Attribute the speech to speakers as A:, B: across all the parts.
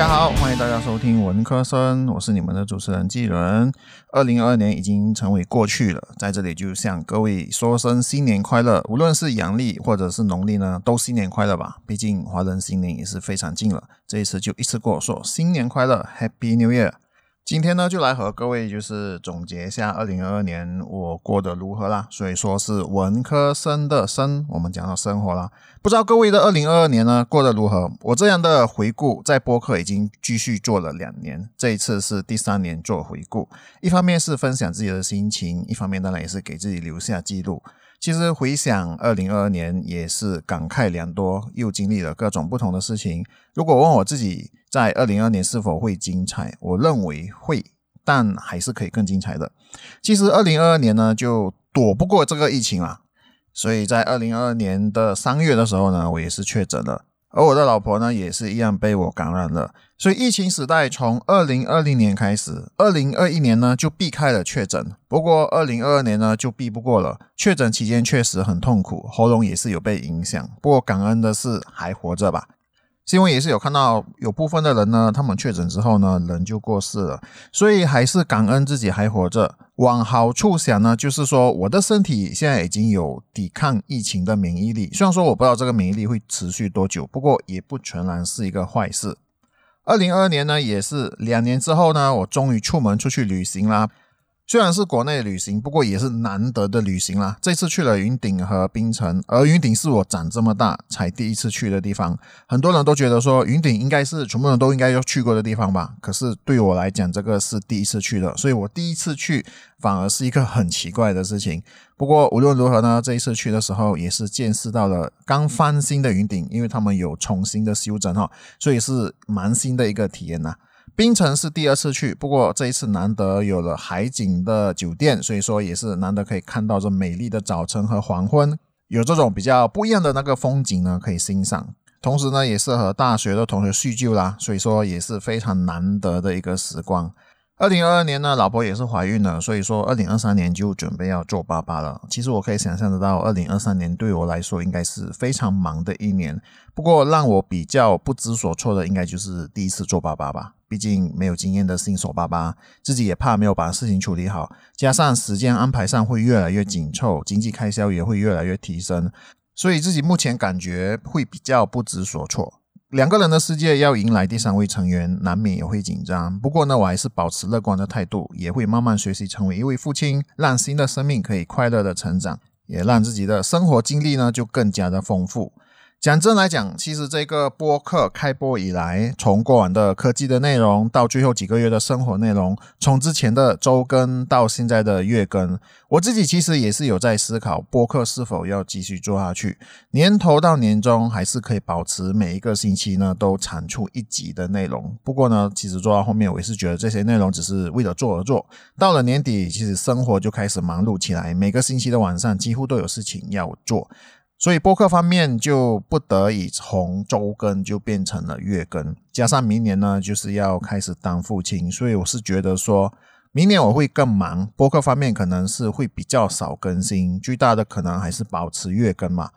A: 大家好，欢迎大家收听文科生，我是你们的主持人纪伦。二零二二年已经成为过去了，在这里就向各位说声新年快乐，无论是阳历或者是农历呢，都新年快乐吧。毕竟华人新年也是非常近了，这一次就一次过说新年快乐，Happy New Year。今天呢，就来和各位就是总结一下二零二二年我过得如何啦。所以说是文科生的生，我们讲到生活啦。不知道各位的二零二二年呢过得如何？我这样的回顾，在播客已经继续做了两年，这一次是第三年做回顾。一方面是分享自己的心情，一方面当然也是给自己留下记录。其实回想二零二二年，也是感慨良多，又经历了各种不同的事情。如果问我自己在二零二年是否会精彩，我认为会，但还是可以更精彩的。其实二零二二年呢，就躲不过这个疫情啦，所以在二零二二年的三月的时候呢，我也是确诊了。而我的老婆呢，也是一样被我感染了。所以疫情时代从二零二零年开始，二零二一年呢就避开了确诊。不过二零二二年呢就避不过了。确诊期间确实很痛苦，喉咙也是有被影响。不过感恩的是还活着吧。新闻也是有看到，有部分的人呢，他们确诊之后呢，人就过世了，所以还是感恩自己还活着。往好处想呢，就是说我的身体现在已经有抵抗疫情的免疫力。虽然说我不知道这个免疫力会持续多久，不过也不全然是一个坏事。二零二二年呢，也是两年之后呢，我终于出门出去旅行啦。虽然是国内旅行，不过也是难得的旅行啦。这次去了云顶和冰城，而云顶是我长这么大才第一次去的地方。很多人都觉得说云顶应该是全部人都应该要去过的地方吧。可是对我来讲，这个是第一次去的，所以我第一次去反而是一个很奇怪的事情。不过无论如何呢，这一次去的时候也是见识到了刚翻新的云顶，因为他们有重新的修整哈，所以是蛮新的一个体验呐。冰城是第二次去，不过这一次难得有了海景的酒店，所以说也是难得可以看到这美丽的早晨和黄昏，有这种比较不一样的那个风景呢可以欣赏。同时呢，也是和大学的同学叙旧啦，所以说也是非常难得的一个时光。二零二二年呢，老婆也是怀孕了，所以说二零二三年就准备要做爸爸了。其实我可以想象得到，二零二三年对我来说应该是非常忙的一年。不过让我比较不知所措的，应该就是第一次做爸爸吧。毕竟没有经验的新手爸爸，自己也怕没有把事情处理好，加上时间安排上会越来越紧凑，经济开销也会越来越提升，所以自己目前感觉会比较不知所措。两个人的世界要迎来第三位成员，难免也会紧张。不过呢，我还是保持乐观的态度，也会慢慢学习成为一位父亲，让新的生命可以快乐的成长，也让自己的生活经历呢就更加的丰富。讲真来讲，其实这个播客开播以来，从过往的科技的内容，到最后几个月的生活内容，从之前的周更到现在的月更，我自己其实也是有在思考，播客是否要继续做下去。年头到年终，还是可以保持每一个星期呢都产出一集的内容。不过呢，其实做到后面，我也是觉得这些内容只是为了做而做。到了年底，其实生活就开始忙碌起来，每个星期的晚上几乎都有事情要做。所以播客方面就不得已从周更就变成了月更，加上明年呢就是要开始当父亲，所以我是觉得说明年我会更忙，播客方面可能是会比较少更新，最大的可能还是保持月更嘛。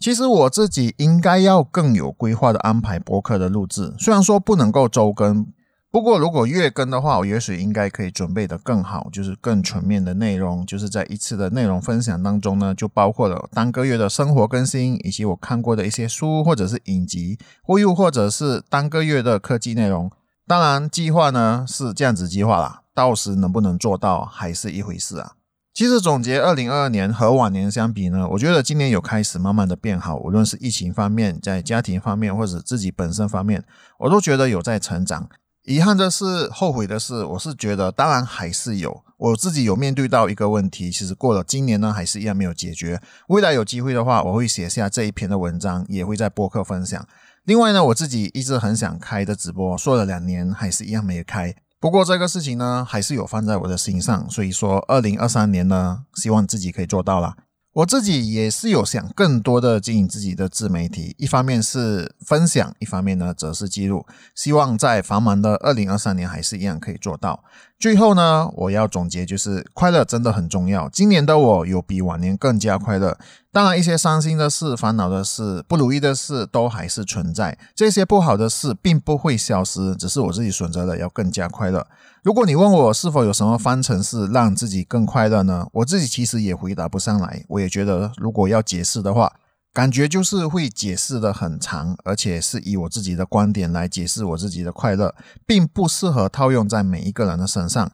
A: 其实我自己应该要更有规划的安排播客的录制，虽然说不能够周更。不过，如果月更的话，我也许应该可以准备的更好，就是更全面的内容。就是在一次的内容分享当中呢，就包括了单个月的生活更新，以及我看过的一些书或者是影集，或又或者是单个月的科技内容。当然，计划呢是这样子计划啦，到时能不能做到还是一回事啊。其实总结二零二二年和往年相比呢，我觉得今年有开始慢慢的变好，无论是疫情方面，在家庭方面，或者自己本身方面，我都觉得有在成长。遗憾的是，后悔的是，我是觉得，当然还是有，我自己有面对到一个问题，其实过了今年呢，还是一样没有解决。未来有机会的话，我会写下这一篇的文章，也会在播客分享。另外呢，我自己一直很想开的直播，说了两年，还是一样没有开。不过这个事情呢，还是有放在我的心上，所以说，二零二三年呢，希望自己可以做到了。我自己也是有想更多的经营自己的自媒体，一方面是分享，一方面呢则是记录。希望在繁忙的二零二三年还是一样可以做到。最后呢，我要总结就是快乐真的很重要。今年的我有比往年更加快乐。当然，一些伤心的事、烦恼的事、不如意的事都还是存在。这些不好的事并不会消失，只是我自己选择了要更加快乐。如果你问我是否有什么方程式让自己更快乐呢？我自己其实也回答不上来。我也觉得，如果要解释的话，感觉就是会解释的很长，而且是以我自己的观点来解释我自己的快乐，并不适合套用在每一个人的身上。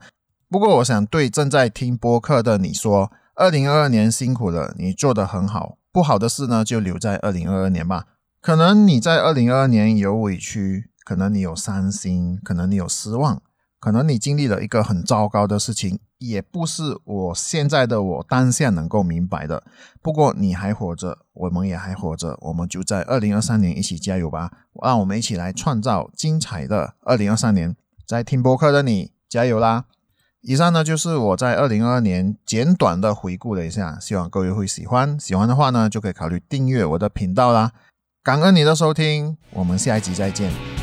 A: 不过，我想对正在听播客的你说。二零二二年辛苦了，你做得很好。不好的事呢，就留在二零二二年吧。可能你在二零二二年有委屈，可能你有伤心，可能你有失望，可能你经历了一个很糟糕的事情，也不是我现在的我当下能够明白的。不过你还活着，我们也还活着，我们就在二零二三年一起加油吧！让我们一起来创造精彩的二零二三年。在听播客的你，加油啦！以上呢就是我在二零二二年简短的回顾了一下，希望各位会喜欢。喜欢的话呢，就可以考虑订阅我的频道啦。感恩你的收听，我们下一集再见。